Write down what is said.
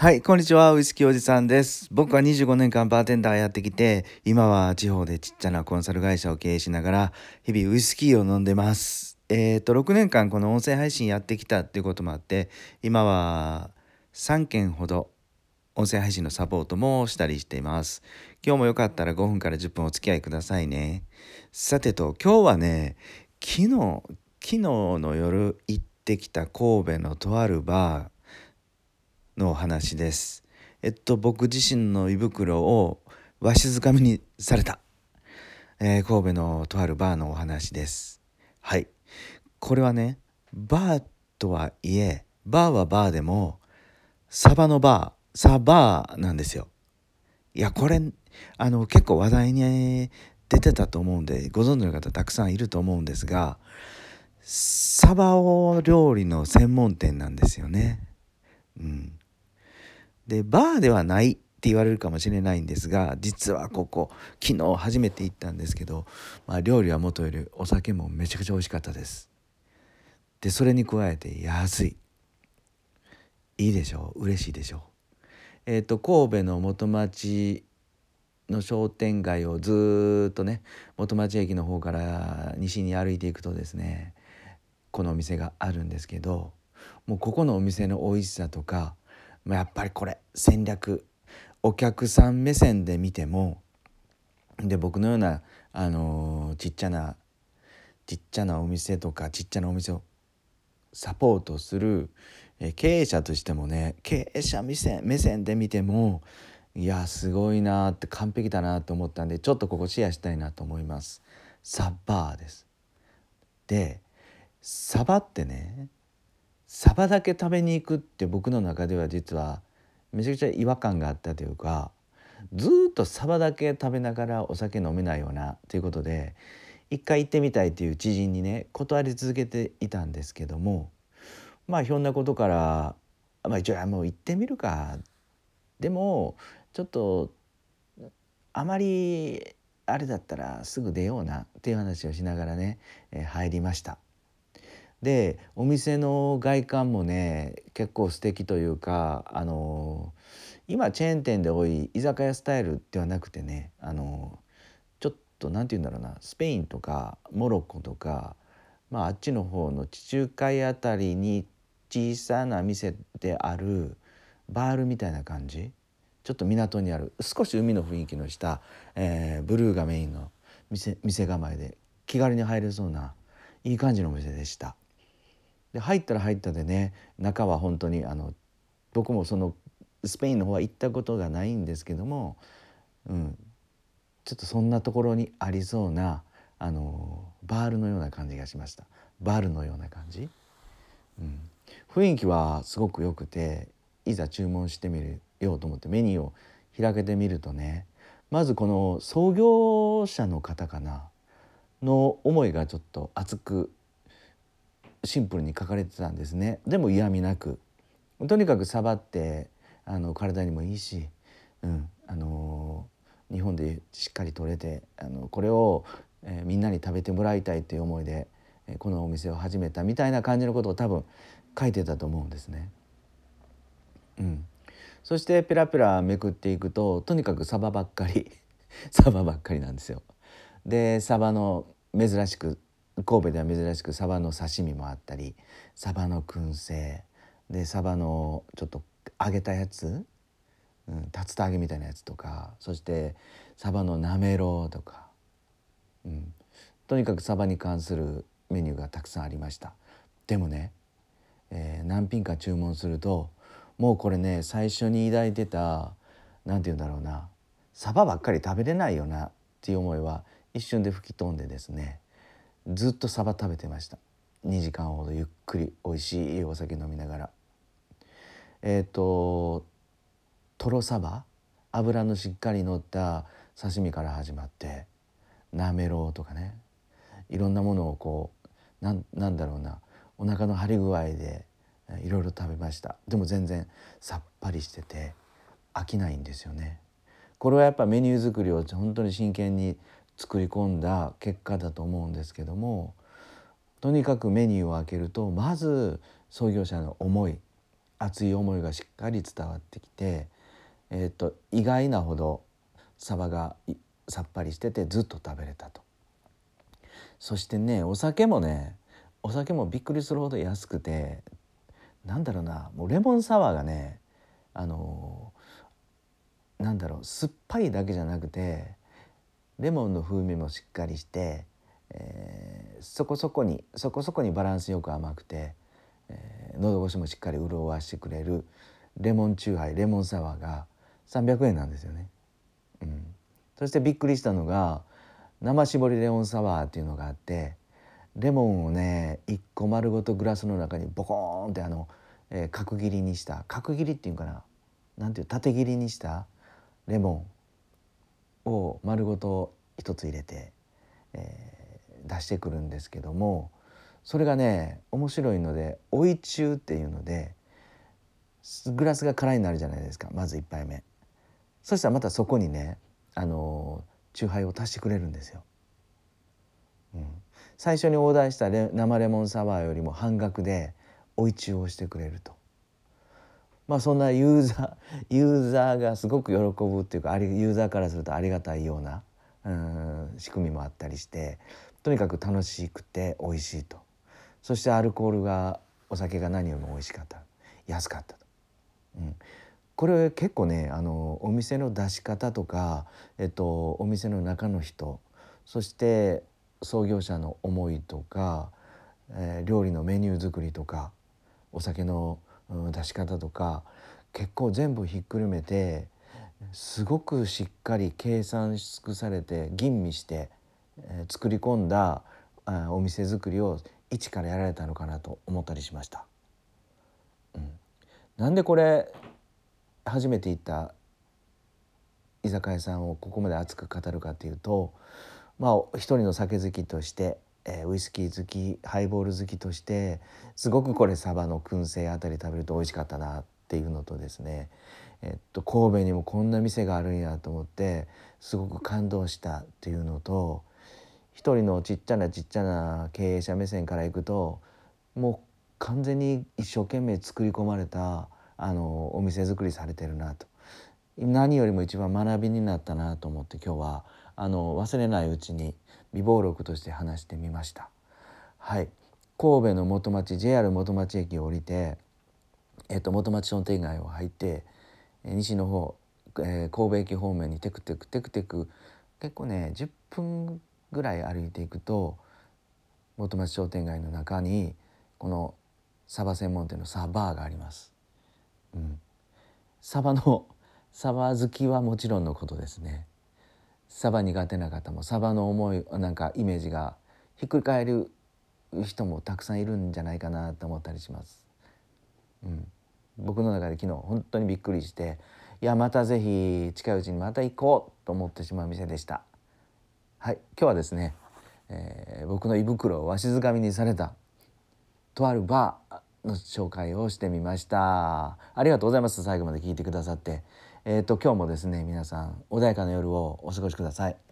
はい、こんにちは。ウイスキーおじさんです。僕は25年間バーテンダーやってきて、今は地方でちっちゃなコンサル会社を経営しながら、日々ウイスキーを飲んでます。えっ、ー、と、6年間この音声配信やってきたっていうこともあって、今は3件ほど音声配信のサポートもしたりしています。今日もよかったら5分から10分お付き合いくださいね。さてと、今日はね、昨日、昨日の夜行ってきた神戸のとあるバー、のお話です。えっと僕自身の胃袋をわしづかみにされた、えー、神戸のとあるバーのお話です。はい。これはねバーとはいえバーはバーでもサバのバーサバーなんですよ。いやこれあの結構話題に出てたと思うんでご存知の方たくさんいると思うんですがサバを料理の専門店なんですよね。うん、でバーではないって言われるかもしれないんですが実はここ昨日初めて行ったんですけど、まあ、料理はもとよりお酒もめちゃくちゃ美味しかったです。でそれに加えて安い。いいでしょう？嬉しいでしょう？えっ、ー、と神戸の元町の商店街をずっとね元町駅の方から西に歩いていくとですねこのお店があるんですけどもうここのお店の美味しさとか、やっぱりこれ戦略お客さん目線で見てもで僕のような、あの、ちっちゃなちっちゃなお店とかちっちゃなお店をサポートする、え経営者としてもね経営者目線目線で見てもいやすごいなって完璧だなと思ったんでちょっとここシェアしたいなと思います。サバーです。でサバってねサバだけ食べに行くって僕の中では実はめちゃくちゃ違和感があったというかずっとサバだけ食べながらお酒飲めないようなということで一回行ってみたいっていう知人にね断り続けていたんですけどもまあひょんなことからまあ一応もう行ってみるかでもちょっとあまりあれだったらすぐ出ようなっていう話をしながらね、え、入りました。でお店の外観もね結構素敵というかあの今チェーン店で多い居酒屋スタイルではなくてねあのちょっと何て言うんだろうなスペインとかモロッコとか、まあ、あっちの方の地中海あたりに小さな店であるバールみたいな感じちょっと港にある少し海の雰囲気のした、えー、ブルーがメインの店店構えで気軽に入れそうないい感じのお店でした。で入ったら入ったでね中は本当にあの僕もそのスペインの方は行ったことがないんですけども、うん、ちょっとそんなところにありそうなあのバールのような感じがしました。バールのような感じ、うん、雰囲気はすごく良くていざ注文してみるようと思ってメニューを開けてみるとねまずこの創業者の方かなの思いがちょっと熱くシンプルに書かれてたんですねでも嫌味なくとにかくサバってあの体にもいいし、うんあのー、日本でしっかり取れてあのこれを、えー、みんなに食べてもらいたいという思いで、えー、このお店を始めたみたいな感じのことを多分書いてたと思うんですね。うん、そしてペラペラめくっていくととにかくサバばっかり サバばっかりなんですよ。でサバの珍しく神戸では珍しくサバの刺身もあったりサバの燻製でサバのちょっと揚げたやつ、うん、竜田揚げみたいなやつとかそしてサバのなめろうとか、うん、とにかくサバに関するメニューがたくさんありました。でもね、えー、何品か注文するともうこれね最初に抱いてた何て言うんだろうなサバばっかり食べれないよなっていう思いは一瞬で吹き飛んでですね。ずっとサバ食べてました。2時間ほどゆっくり美味しいお酒飲みながら。えっ、ー、ととろサバ？油のしっかり乗った刺身から始まってなめろうとかね。いろんなものをこうなんなんだろうな。お腹の張り具合でいろいろ食べました。でも全然さっぱりしてて飽きないんですよね。これはやっぱメニュー作りを本当に真剣に作り込んだ結果だと思うんですけどもとにかくメニューを開けるとまず創業者の思い熱い思いがしっかり伝わってきて、えーと、意外なほどサバがさっぱりしててずっと食べれたと。そしてねお酒もねお酒もびっくりするほど安くてなんだろうなもうレモンサワーがねあのなんだろう酸っぱいだけじゃなくてレモンの風味もしっかりして、えー、そこそこにそこそこにバランスよく甘くて、えー、喉越しもしっかり潤わしてくれるレモンチューハイレモンサワーが300円なんですよね。うん、そしてびっくりしたのが生搾りレモンサワーっていうのがあってレモンをね1個丸ごとグラスの中にボコーンってあの、えー、角切りにした角切りっていうかななんていう縦切りにしたレモンを丸ごと一つ入れて、えー、出してくるんですけどもそれがね面白いので追い中っていうのでグラスが空になるじゃないですかまず1杯目そしたらまたそこにねあのチューハイを足してくれるんですよ。うん、最初にオーダーしたレ生レモンサワーよりも半額で追い中をしてくれると。まあそんなユーザー ユーザーがすごく喜ぶっていうかユーザーからするとありがたいようなうん仕組みもあったりしてとにかく楽しくて美味しいと。そしてアルコールがお酒が何よりも美味しかった。安かったと。うん、これ結構ねあのお店の出し方とか、えっと、お店の中の人そして創業者の思いとか、えー、料理のメニュー作りとかお酒の、出し方とか結構全部ひっくるめてすごくしっかり計算し尽くされて吟味して、作り込んだお店作りを一からやられたのかなと思ったりしました。うん、なんでこれ初めて行った居酒屋さんをここまで熱く語るかというとまあ一人の酒好きとして、えー、ウイスキー好きハイボール好きとしてすごくこれサバの燻製あたり食べると美味しかったなっていうのとですね、えっと、神戸にもこんな店があるんやと思ってすごく感動したっていうのと一人のちっちゃなちっちゃな経営者目線からいくともう完全に一生懸命作り込まれたあのお店作りされてるなと。何よりも一番学びになったなと思って今日は。あの忘れないうちに備忘録として話してみました。はい神戸の元町 JR 元町駅を降りて、えっと、元町商店街を入って西の方、えー、神戸駅方面にテクテクテクテク結構ね10分ぐらい歩いていくと元町商店街の中にこのサバ専門店のサバーがあります。うん、サバのサバ好きはもちろんのことですねサバ苦手な方もサバの思いなんかイメージがひっくり返る人もたくさんいるんじゃないかなと思ったりします。うん、僕の中で昨日本当にびっくりしていやまた是非近いうちにまた行こうと思ってしまう店でした。はい。今日はですね、えー、僕の胃袋をわしづかみにされたとあるバーの紹介をしてみました。ありがとうございます。最後まで聞いてくださって。えっ、ー、と今日もですね皆さん穏やかな夜をお過ごしください。